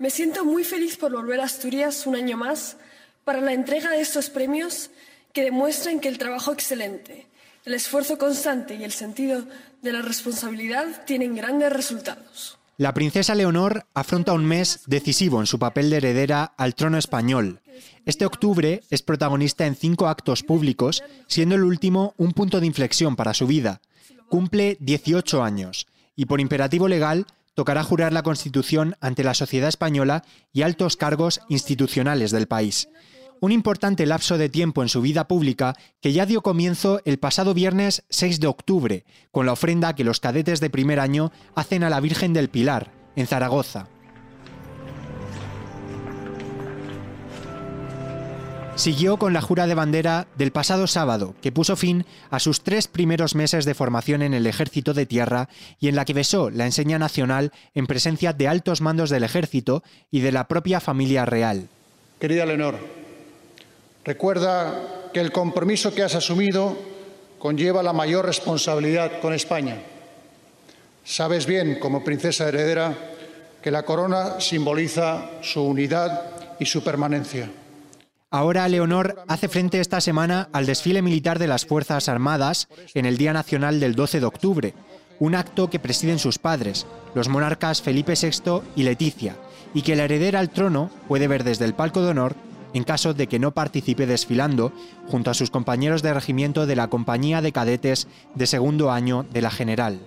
Me siento muy feliz por volver a Asturias un año más para la entrega de estos premios que demuestran que el trabajo excelente, el esfuerzo constante y el sentido de la responsabilidad tienen grandes resultados. La princesa Leonor afronta un mes decisivo en su papel de heredera al trono español. Este octubre es protagonista en cinco actos públicos, siendo el último un punto de inflexión para su vida. Cumple 18 años y por imperativo legal tocará jurar la Constitución ante la sociedad española y altos cargos institucionales del país un importante lapso de tiempo en su vida pública que ya dio comienzo el pasado viernes 6 de octubre, con la ofrenda que los cadetes de primer año hacen a la Virgen del Pilar, en Zaragoza. Siguió con la jura de bandera del pasado sábado, que puso fin a sus tres primeros meses de formación en el Ejército de Tierra y en la que besó la enseña nacional en presencia de altos mandos del Ejército y de la propia familia real. Querida Leonor, Recuerda que el compromiso que has asumido conlleva la mayor responsabilidad con España. Sabes bien, como princesa heredera, que la corona simboliza su unidad y su permanencia. Ahora Leonor hace frente esta semana al desfile militar de las Fuerzas Armadas en el Día Nacional del 12 de octubre, un acto que presiden sus padres, los monarcas Felipe VI y Leticia, y que la heredera al trono puede ver desde el palco de honor en caso de que no participe desfilando junto a sus compañeros de regimiento de la Compañía de Cadetes de segundo año de la General.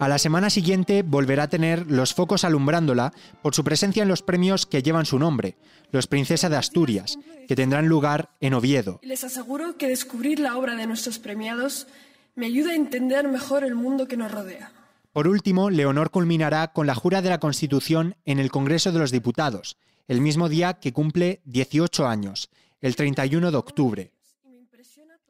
A la semana siguiente volverá a tener los focos alumbrándola por su presencia en los premios que llevan su nombre, los Princesa de Asturias, que tendrán lugar en Oviedo. Les aseguro que descubrir la obra de nuestros premiados me ayuda a entender mejor el mundo que nos rodea. Por último, Leonor culminará con la jura de la Constitución en el Congreso de los Diputados, el mismo día que cumple 18 años, el 31 de octubre.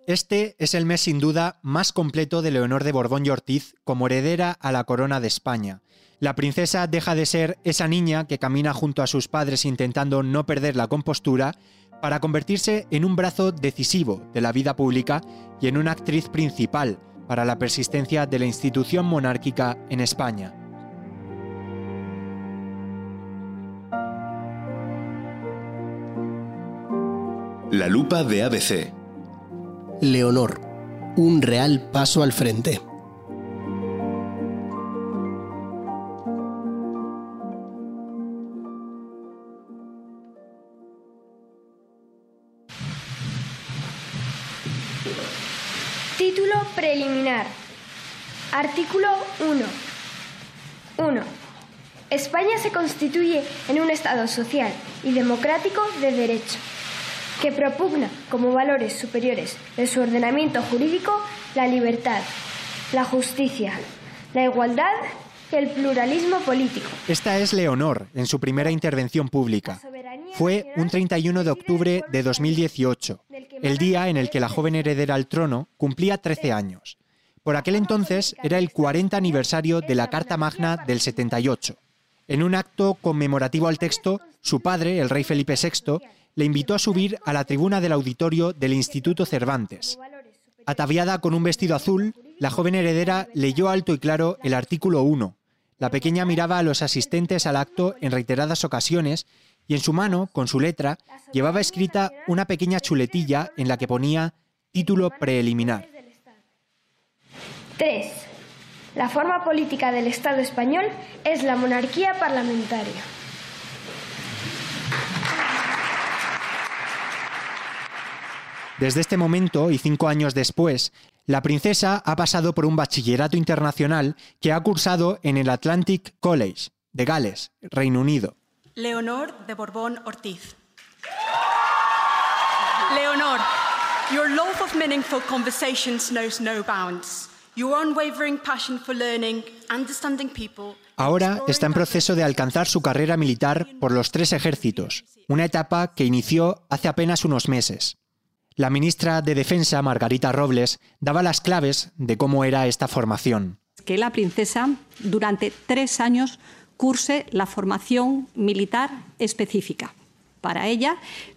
Este es el mes sin duda más completo de Leonor de Borbón y Ortiz como heredera a la corona de España. La princesa deja de ser esa niña que camina junto a sus padres intentando no perder la compostura para convertirse en un brazo decisivo de la vida pública y en una actriz principal para la persistencia de la institución monárquica en España. La lupa de ABC. Leonor, un real paso al frente. Título preliminar. Artículo 1. 1. España se constituye en un Estado social y democrático de derecho que propugna como valores superiores de su ordenamiento jurídico la libertad, la justicia, la igualdad y el pluralismo político. Esta es Leonor en su primera intervención pública. Fue un 31 de octubre de 2018, el día en el que la joven heredera al trono cumplía 13 años. Por aquel entonces era el 40 aniversario de la Carta Magna del 78. En un acto conmemorativo al texto, su padre, el rey Felipe VI, le invitó a subir a la tribuna del auditorio del Instituto Cervantes. Ataviada con un vestido azul, la joven heredera leyó alto y claro el artículo 1. La pequeña miraba a los asistentes al acto en reiteradas ocasiones y en su mano, con su letra, llevaba escrita una pequeña chuletilla en la que ponía título preliminar. 3. La forma política del Estado español es la monarquía parlamentaria. Desde este momento y cinco años después, la princesa ha pasado por un bachillerato internacional que ha cursado en el Atlantic College de Gales, Reino Unido. Leonor de Borbón Ortiz. Leonor, your love of meaningful conversations knows no bounds. Your unwavering passion for learning, understanding people. Ahora está en proceso de alcanzar su carrera militar por los tres ejércitos, una etapa que inició hace apenas unos meses. La ministra de Defensa, Margarita Robles, daba las claves de cómo era esta formación. Que la princesa durante tres años curse la formación militar específica para ella,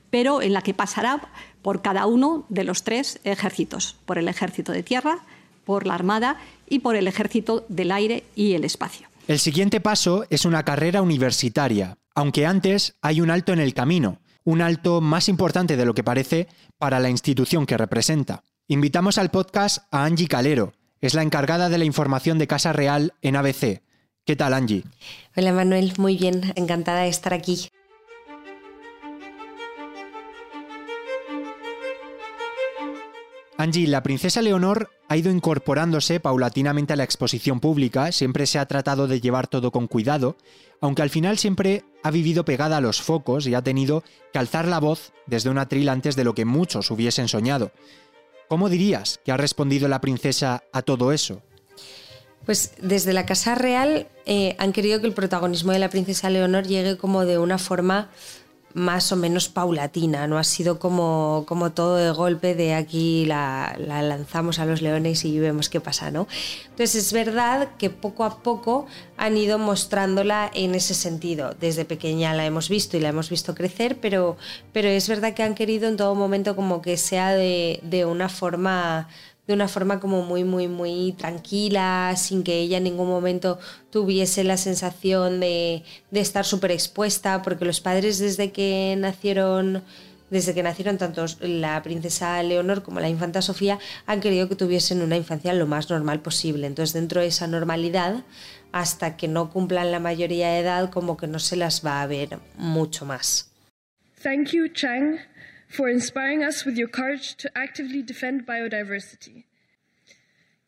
pero en la que pasará por cada uno de los tres ejércitos, por el ejército de tierra, por la armada y por el ejército del aire y el espacio. El siguiente paso es una carrera universitaria, Aunque antes hay un alto en el camino, un alto más importante de lo que parece para la institución que representa. Invitamos al podcast a Angie Calero, es la encargada de la información de Casa Real en ABC. ¿Qué tal, Angie? Hola, Manuel, muy bien, encantada de estar aquí. Angie, la princesa Leonor ha ido incorporándose paulatinamente a la exposición pública, siempre se ha tratado de llevar todo con cuidado, aunque al final siempre ha vivido pegada a los focos y ha tenido que alzar la voz desde un atril antes de lo que muchos hubiesen soñado. ¿Cómo dirías que ha respondido la princesa a todo eso? Pues desde la Casa Real eh, han querido que el protagonismo de la princesa Leonor llegue como de una forma más o menos paulatina, no ha sido como, como todo de golpe de aquí la, lanzamos a los leones y vemos qué pasa, ¿no? Entonces es verdad que poco a poco han ido mostrándola en ese sentido. Desde pequeña la hemos visto y la hemos visto crecer, pero, pero es verdad que han querido en todo momento como que sea de, de una forma de una forma como muy, muy, muy tranquila, sin que ella en ningún momento tuviese la sensación de, de estar súper expuesta, porque los padres desde que nacieron desde que nacieron tanto la princesa Leonor como la infanta Sofía han querido que tuviesen una infancia lo más normal posible. Entonces, dentro de esa normalidad, hasta que no cumplan la mayoría de edad, como que no se las va a ver mucho más. Chang for inspiring us with your courage to actively defend biodiversity.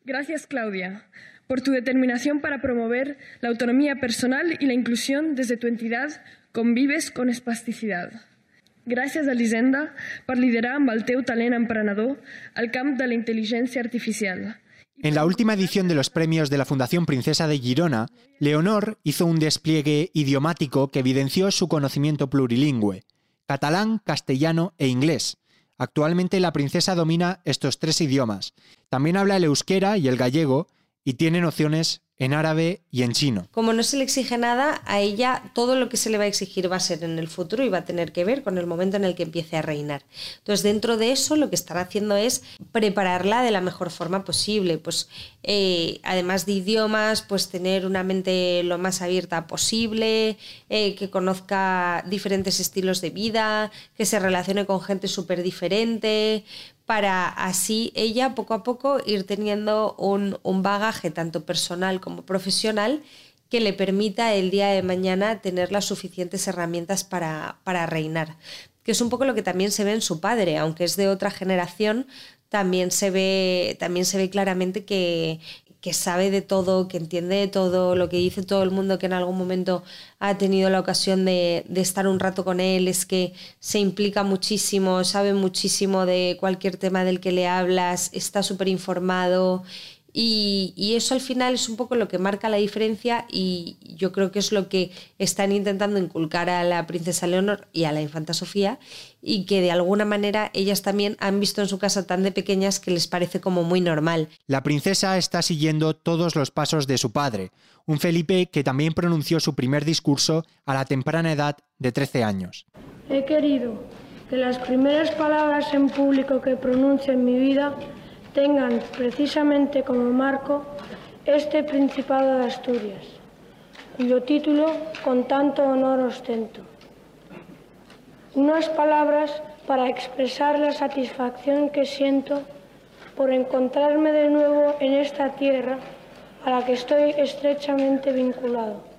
Gracias, Claudia, por tu determinación para promover la autonomía personal y la inclusión desde tu entidad Convives con Espasticidad. Gràcies a l'Hisenda per liderar amb el teu talent emprenedor al camp de la inteligencia artificial. En la última edición de los premios de la Fundación Princesa de Girona, Leonor hizo un despliegue idiomático que evidenció su conocimiento plurilingüe catalán, castellano e inglés. Actualmente la princesa domina estos tres idiomas. También habla el euskera y el gallego y tiene nociones en árabe y en chino. Como no se le exige nada, a ella todo lo que se le va a exigir va a ser en el futuro y va a tener que ver con el momento en el que empiece a reinar. Entonces, dentro de eso, lo que estará haciendo es prepararla de la mejor forma posible. Pues, eh, además de idiomas, pues tener una mente lo más abierta posible, eh, que conozca diferentes estilos de vida, que se relacione con gente súper diferente, para así ella poco a poco ir teniendo un, bagaje tanto personal como profesional que le permita el día de mañana tener las suficientes herramientas para, para reinar. Que es un poco lo que también se ve en su padre, aunque es de otra generación, también se ve, también se ve claramente que, que sabe de todo, que entiende de todo, lo que dice todo el mundo que en algún momento ha tenido la ocasión de, estar un rato con él, es que se implica muchísimo, sabe muchísimo de cualquier tema del que le hablas, está súper informado y, eso al final es un poco lo que marca la diferencia y yo creo que es lo que están intentando inculcar a la princesa Leonor y a la infanta Sofía y que de alguna manera ellas también han visto en su casa tan de pequeñas que les parece como muy normal. La princesa está siguiendo todos los pasos de su padre, un Felipe que también pronunció su primer discurso a la temprana edad de 13 años. He querido que las primeras palabras en público que pronuncie en mi vida tengan precisamente como marco este Principado de Asturias, cuyo título con tanto honor ostento. Unas palabras para expresar la satisfacción que siento por encontrarme de nuevo en esta tierra a la que estoy estrechamente vinculado.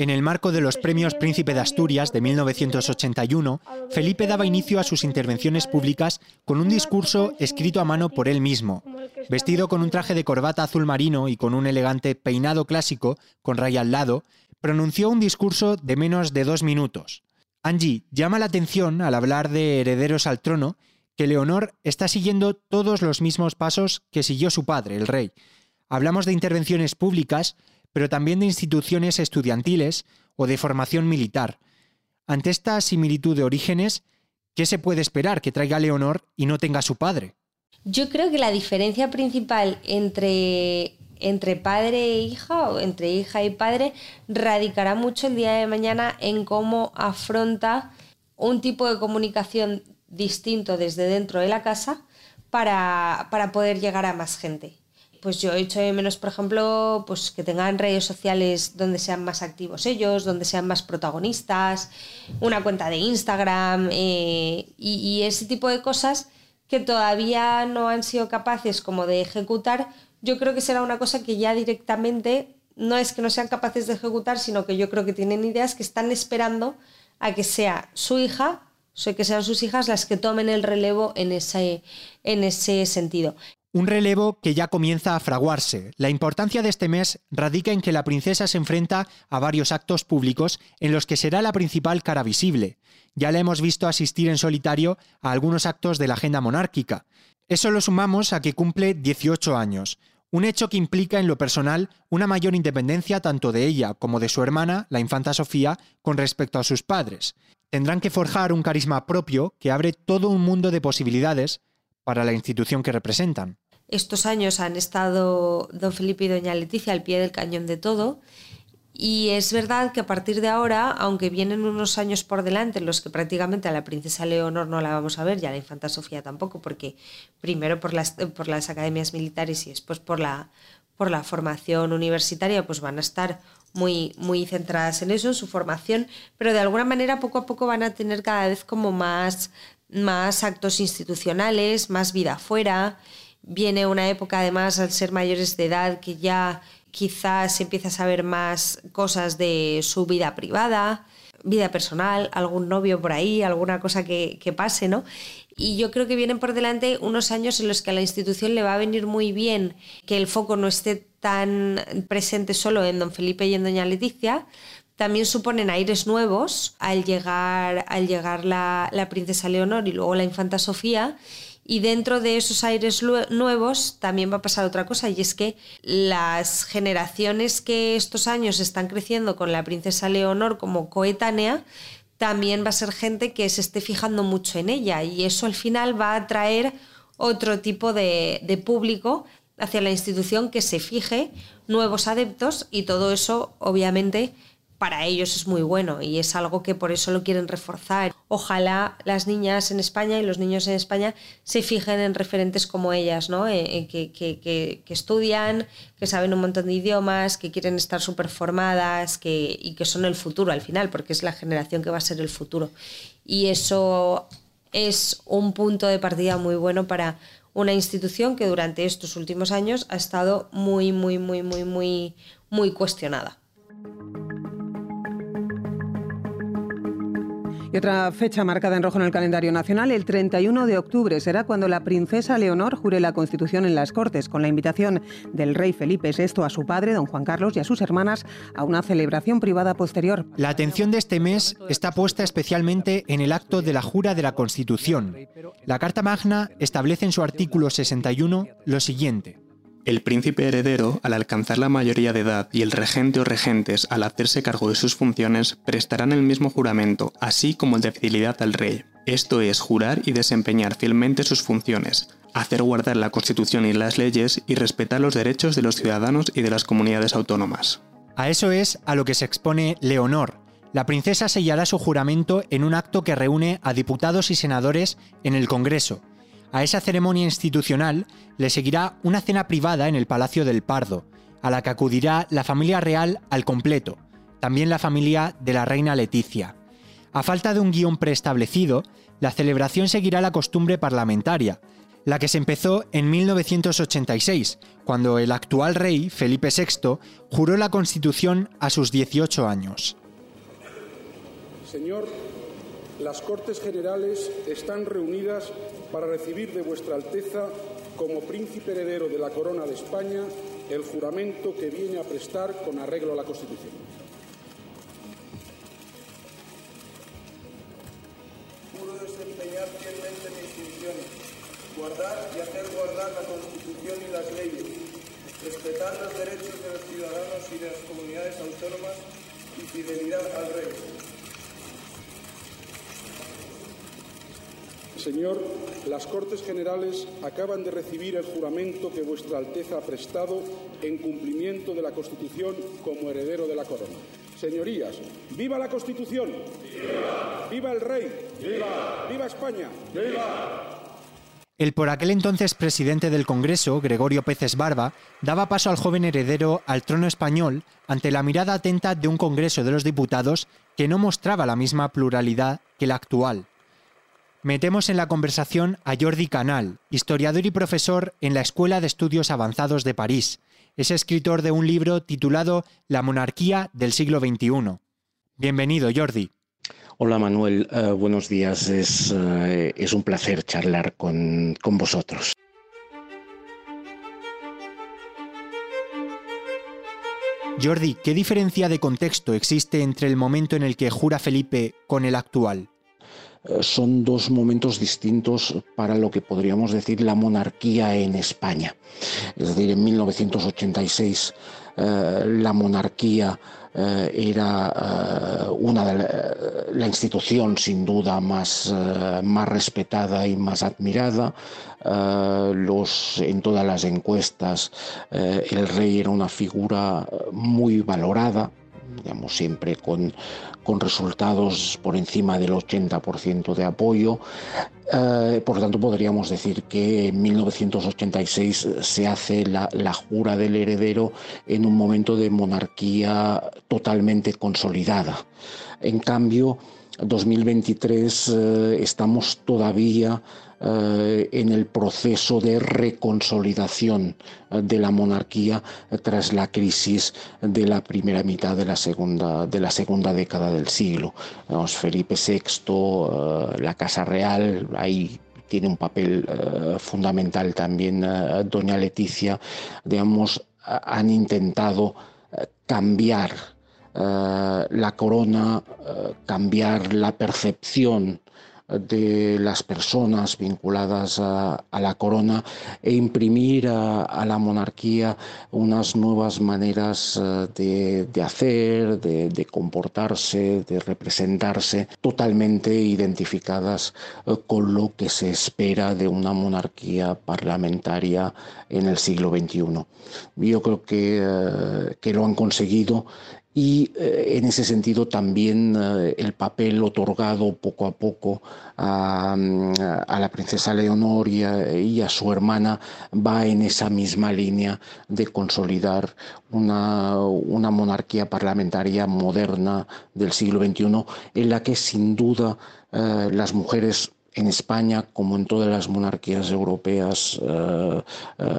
En el marco de los premios Príncipe de Asturias de 1981, Felipe daba inicio a sus intervenciones públicas con un discurso escrito a mano por él mismo. Vestido con un traje de corbata azul marino y con un elegante peinado clásico con raya al lado, pronunció un discurso de menos de dos minutos. Angie llama la atención al hablar de herederos al trono que Leonor está siguiendo todos los mismos pasos que siguió su padre, el rey. Hablamos de intervenciones públicas, pero también de instituciones estudiantiles o de formación militar. Ante esta similitud de orígenes, ¿qué se puede esperar que traiga Leonor y no tenga su padre? Yo creo que la diferencia principal entre, entre padre e hija, o entre hija y padre, radicará mucho el día de mañana en cómo afronta un tipo de comunicación distinto desde dentro de la casa para, para poder llegar a más gente pues yo he hecho de menos, por ejemplo, pues que tengan redes sociales donde sean más activos ellos, donde sean más protagonistas, una cuenta de Instagram eh, y, y ese tipo de cosas que todavía no han sido capaces como de ejecutar, yo creo que será una cosa que ya directamente no es que no sean capaces de ejecutar, sino que yo creo que tienen ideas que están esperando a que sea su hija, o que sean sus hijas las que tomen el relevo en ese, en ese sentido. Un relevo que ya comienza a fraguarse. La importancia de este mes radica en que la princesa se enfrenta a varios actos públicos en los que será la principal cara visible. Ya la hemos visto asistir en solitario a algunos actos de la agenda monárquica. Eso lo sumamos a que cumple 18 años, un hecho que implica en lo personal una mayor independencia tanto de ella como de su hermana, la infanta Sofía, con respecto a sus padres. Tendrán que forjar un carisma propio que abre todo un mundo de posibilidades para la institución que representan. Estos años han estado don Felipe y doña Leticia al pie del cañón de todo y es verdad que a partir de ahora, aunque vienen unos años por delante en los que prácticamente a la princesa Leonor no la vamos a ver, y a la infanta Sofía tampoco, porque primero por las, por las academias militares y después por la, por la formación universitaria, pues van a estar muy, muy centradas en eso, en su formación, pero de alguna manera poco a poco van a tener cada vez como más, más actos institucionales, más vida afuera. Viene una época además al ser mayores de edad que ya quizás empieza a saber más cosas de su vida privada, vida personal, algún novio por ahí, alguna cosa que, pase, ¿no? Y yo creo que vienen por delante unos años en los que a la institución le va a venir muy bien que el foco no esté tan presente solo en don Felipe y en doña Leticia, también suponen aires nuevos al llegar, al llegar la, la princesa Leonor y luego la infanta Sofía. Y dentro de esos aires nuevos también va a pasar otra cosa, y es que las generaciones que estos años están creciendo con la princesa Leonor como coetánea, también va a ser gente que se esté fijando mucho en ella, y eso al final va a atraer otro tipo de, de público hacia la institución que se fije, nuevos adeptos, y todo eso obviamente para ellos es muy bueno y es algo que por eso lo quieren reforzar. Ojalá las niñas en España y los niños en España se fijen en referentes como ellas, ¿no? Eh, que, que, estudian, que saben un montón de idiomas, que quieren estar súper formadas que, y que son el futuro al final, porque es la generación que va a ser el futuro. Y eso es un punto de partida muy bueno para una institución que durante estos últimos años ha estado muy, muy, muy, muy, muy, muy cuestionada. Y otra fecha marcada en rojo en el calendario nacional, el 31 de octubre, será cuando la princesa Leonor jure la Constitución en las Cortes, con la invitación del rey Felipe VI a su padre, don Juan Carlos, y a sus hermanas a una celebración privada posterior. La atención de este mes está puesta especialmente en el acto de la jura de la Constitución. La Carta Magna establece en su artículo 61 lo siguiente. El príncipe heredero, al alcanzar la mayoría de edad, y el regente o regentes, al hacerse cargo de sus funciones, prestarán el mismo juramento, así como el de fidelidad al rey. Esto es jurar y desempeñar fielmente sus funciones, hacer guardar la Constitución y las leyes y respetar los derechos de los ciudadanos y de las comunidades autónomas. A eso es a lo que se expone Leonor. La princesa sellará su juramento en un acto que reúne a diputados y senadores en el Congreso, a esa ceremonia institucional le seguirá una cena privada en el Palacio del Pardo, a la que acudirá la familia real al completo, también la familia de la reina Leticia. A falta de un guion preestablecido, la celebración seguirá la costumbre parlamentaria, la que se empezó en 1986, cuando el actual rey, Felipe VI, juró la Constitución a sus 18 años. Señor, las Cortes Generales están reunidas para recibir de vuestra Alteza, como príncipe heredero de la corona de España, el juramento que viene a prestar con arreglo a la Constitución. Juro desempeñar fielmente mis funciones, guardar y hacer guardar la Constitución y las leyes, respetar los derechos de los ciudadanos y de las comunidades autónomas y fidelidad al rey Señor, las Cortes Generales acaban de recibir el juramento que Vuestra Alteza ha prestado en cumplimiento de la Constitución como heredero de la corona. Señorías, ¡viva la Constitución! ¡Viva! ¡Viva el Rey! ¡Viva! ¡Viva España! ¡Viva! El por aquel entonces presidente del Congreso, Gregorio Peces Barba, daba paso al joven heredero al trono español ante la mirada atenta de un Congreso de los Diputados que no mostraba la misma pluralidad que la actual. Metemos en la conversación a Jordi Canal, historiador y profesor en la Escuela de Estudios Avanzados de París. Es escritor de un libro titulado La monarquía del siglo XXI. Bienvenido, Jordi. Hola Manuel, uh, buenos días. Es, uh, es, un placer charlar con, con vosotros. Jordi, ¿qué diferencia de contexto existe entre el momento en el que jura Felipe con el actual? Uh, son dos momentos distintos para lo que podríamos decir la monarquía en España. Es decir, en 1986 la monarquía eh, era eh, una de la, institución sin duda más, eh, más respetada y más admirada. los, en todas las encuestas el rey era una figura muy valorada, digamos, siempre con, con resultados por encima del 80% de apoyo. Eh, por lo tanto, podríamos decir que en 1986 se hace la, la, jura del heredero en un momento de monarquía totalmente consolidada. En cambio, 2023 eh, estamos todavía eh, en el proceso de reconsolidación eh, de la monarquía tras la crisis de la primera mitad de la segunda, de la segunda década del siglo. Felipe VI, la Casa Real, ahí tiene un papel fundamental también doña Leticia, digamos, han intentado cambiar la corona, cambiar la percepción de las personas vinculadas a, la corona e imprimir a, la monarquía unas nuevas maneras eh, de, hacer, de, comportarse, de representarse, totalmente identificadas eh, con lo que se espera de una monarquía parlamentaria en el siglo XXI. Yo creo que, eh, que lo han conseguido y eh, en ese sentido también eh, el papel otorgado poco a poco a, la princesa Leonor y a, su hermana va en esa misma línea de consolidar una, una monarquía parlamentaria moderna del siglo XXI en la que sin duda eh, las mujeres en España, como en todas las monarquías europeas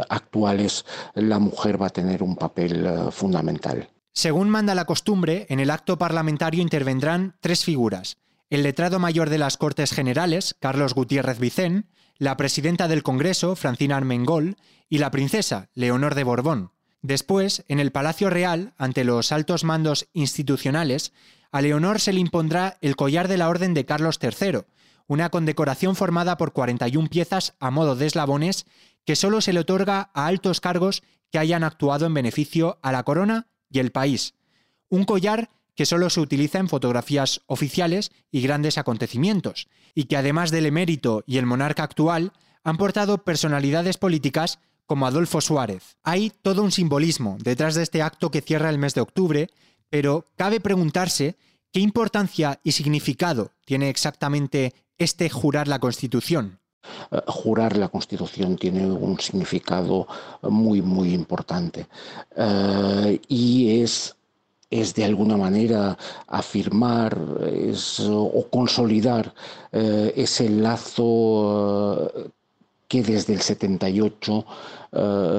actuales, la mujer va a tener un papel fundamental. Según manda la costumbre, en el acto parlamentario intervendrán tres figuras. El letrado mayor de las Cortes Generales, Carlos Gutiérrez Vicén, la presidenta del Congreso, Francina Armengol, y la princesa, Leonor de Borbón. Después, en el Palacio Real, ante los altos mandos institucionales, a Leonor se le impondrá el collar de la Orden de Carlos III, una condecoración formada por 41 piezas a modo de eslabones que solo se le otorga a altos cargos que hayan actuado en beneficio a la corona y el país. Un collar que solo se utiliza en fotografías oficiales y grandes acontecimientos, y que además del emérito y el monarca actual, han portado personalidades políticas como Adolfo Suárez. Hay todo un simbolismo detrás de este acto que cierra el mes de octubre, pero cabe preguntarse qué importancia y significado tiene exactamente este jurar la Constitución. Eh, jurar la Constitución tiene un significado muy, muy importante. Eh, y es es de alguna manera afirmar o consolidar eh, ese lazo que desde el 78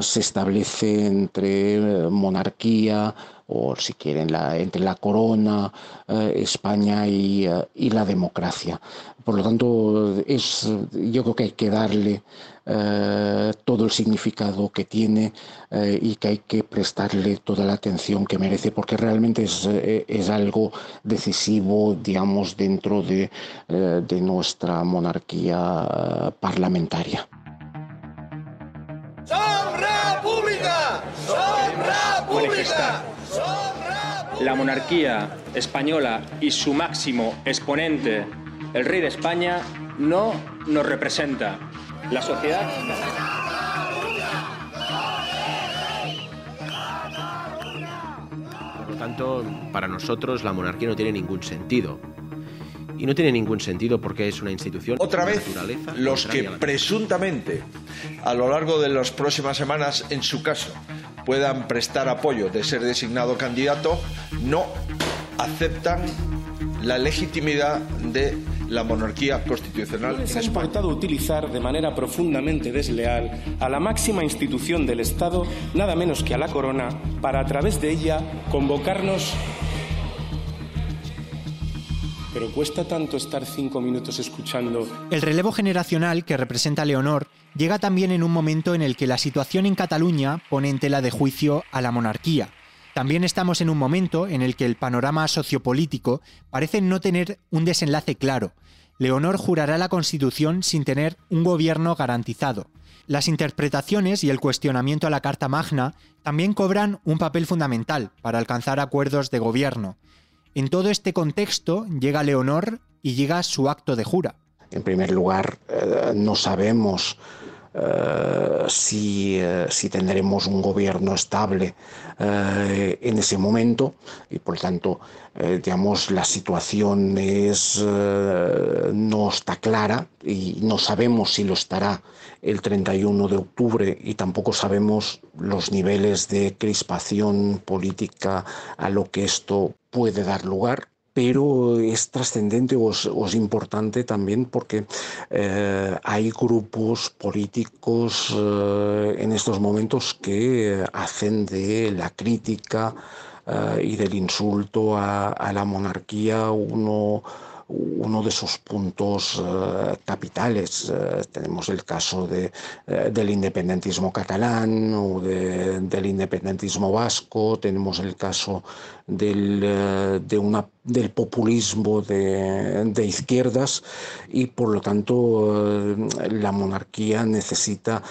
se establece entre monarquía, o si quieren, entre la corona, España y, y, la democracia. Por lo tanto, es, yo creo que hay que darle eh, todo el significado que tiene eh, y que hay que prestarle toda la atención que merece, porque realmente es, eh, es algo decisivo, digamos, dentro de, de nuestra monarquía parlamentaria. La monarquía española y su máximo exponente el rey de España no nos representa. La sociedad... Por lo tanto, para nosotros la monarquía no tiene ningún sentido. y no tiene ningún sentido porque es una institución. Otra vez, los que presuntamente a lo largo de las próximas semanas, en su caso, puedan prestar apoyo de ser designado candidato, no aceptan la legitimidad de la monarquía constitucional. Se ha importado utilizar de manera profundamente desleal a la máxima institución del Estado, nada menos que a la corona, para a través de ella convocarnos pero cuesta tanto estar cinco minutos escuchando. El relevo generacional que representa Leonor llega también en un momento en el que la situación en Cataluña pone en tela de juicio a la monarquía. También estamos en un momento en el que el panorama sociopolítico parece no tener un desenlace claro. Leonor jurará la Constitución sin tener un gobierno garantizado. Las interpretaciones y el cuestionamiento a la Carta Magna también cobran un papel fundamental para alcanzar acuerdos de gobierno. En todo este contexto llega Leonor y llega su acto de jura. En primer lugar, eh, no sabemos eh, si, eh, si, tendremos un gobierno estable en ese momento y por tanto digamos la situación es, no está clara y no sabemos si lo estará el 31 de octubre y tampoco sabemos los niveles de crispación política a lo que esto puede dar lugar pero es trascendente o es, importante también porque eh, hay grupos políticos eh, en estos momentos que hacen de la crítica eh, y del insulto a la monarquía uno uno de sus puntos eh, capitales. Eh, tenemos el caso eh, del independentismo catalán o del independentismo vasco, tenemos el caso del, del populismo de, de, izquierdas y por lo tanto la monarquía necesita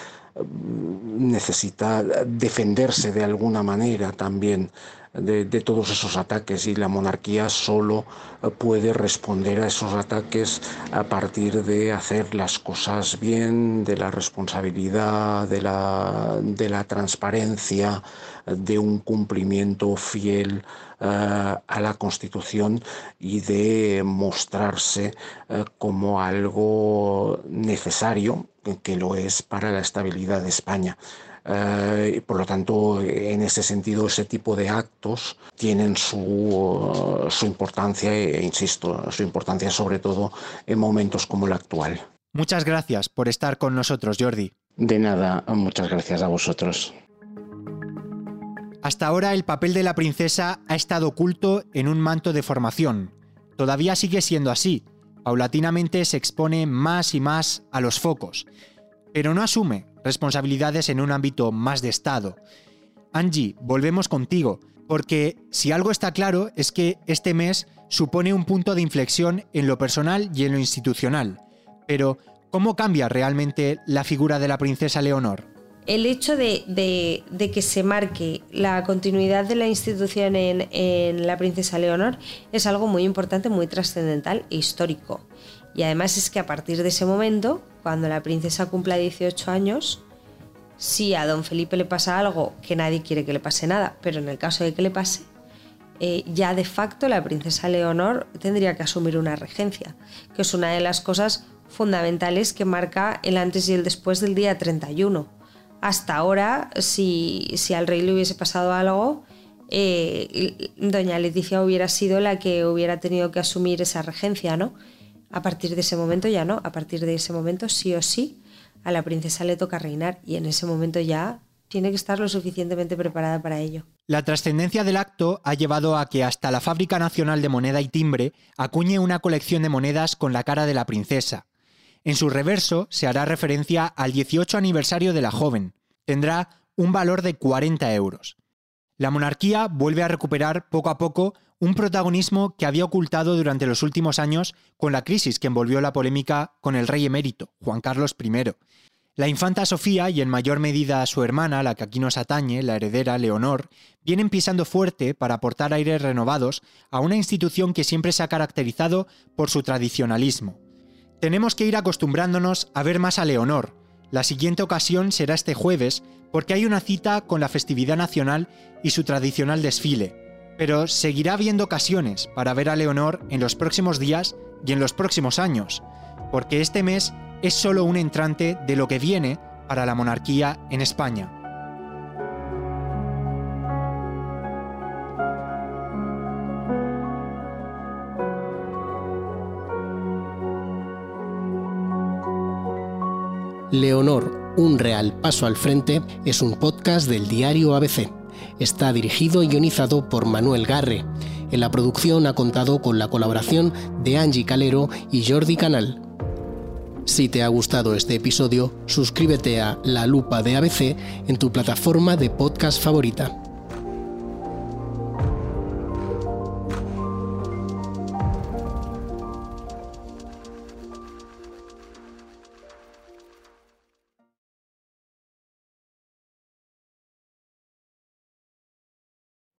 necesita defenderse de alguna manera también de, todos esos ataques y la monarquía solo eh, puede responder a esos ataques a partir de hacer las cosas bien, de la responsabilidad, de la, de la transparencia, de un cumplimiento fiel eh, a la Constitución y de mostrarse eh, como algo necesario, que lo es para la estabilidad de España. Eh, por lo tanto, en ese sentido, ese tipo de actos tienen su, su importancia e, insisto, su importancia sobre todo en momentos como el actual. Muchas gracias por estar con nosotros, Jordi. De nada, muchas gracias a vosotros. Hasta ahora el papel de la princesa ha estado oculto en un manto de formación. Todavía sigue siendo así. Paulatinamente se expone más y más a los focos, pero no asume responsabilidades en un ámbito más de Estado. Angie, volvemos contigo, porque si algo está claro es que este mes supone un punto de inflexión en lo personal y en lo institucional. Pero, ¿cómo cambia realmente la figura de la princesa Leonor? El hecho de, que se marque la continuidad de la institución en, la princesa Leonor es algo muy importante, muy trascendental e histórico. Y además es que a partir de ese momento, cuando la princesa cumpla 18 años, si a don Felipe le pasa algo, que nadie quiere que le pase nada, pero en el caso de que le pase, eh, ya de facto la princesa Leonor tendría que asumir una regencia, que es una de las cosas fundamentales que marca el antes y el después del día 31. Hasta ahora, si, si al rey le hubiese pasado algo, eh, doña Leticia hubiera sido la que hubiera tenido que asumir esa regencia, ¿no? A partir de ese momento ya no, a partir de ese momento sí o sí a la princesa le toca reinar y en ese momento ya tiene que estar lo suficientemente preparada para ello. La trascendencia del acto ha llevado a que hasta la Fábrica Nacional de Moneda y Timbre acuñe una colección de monedas con la cara de la princesa. En su reverso se hará referencia al 18 aniversario de la joven. Tendrá un valor de 40 euros. La monarquía vuelve a recuperar poco a poco un protagonismo que había ocultado durante los últimos años con la crisis que envolvió la polémica con el rey emérito, Juan Carlos I. La infanta Sofía y en mayor medida su hermana, la que aquí nos atañe, la heredera Leonor, vienen pisando fuerte para aportar aires renovados a una institución que siempre se ha caracterizado por su tradicionalismo. Tenemos que ir acostumbrándonos a ver más a Leonor. La siguiente ocasión será este jueves porque hay una cita con la festividad nacional y su tradicional desfile, pero seguirá habiendo ocasiones para ver a Leonor en los próximos días y en los próximos años, porque este mes es solo un entrante de lo que viene para la monarquía en España. Leonor, un real paso al frente, es un podcast del diario ABC. Está dirigido y guionizado por Manuel Garre. En la producción ha contado con la colaboración de Angie Calero y Jordi Canal. Si te ha gustado este episodio, suscríbete a La Lupa de ABC en tu plataforma de podcast favorita.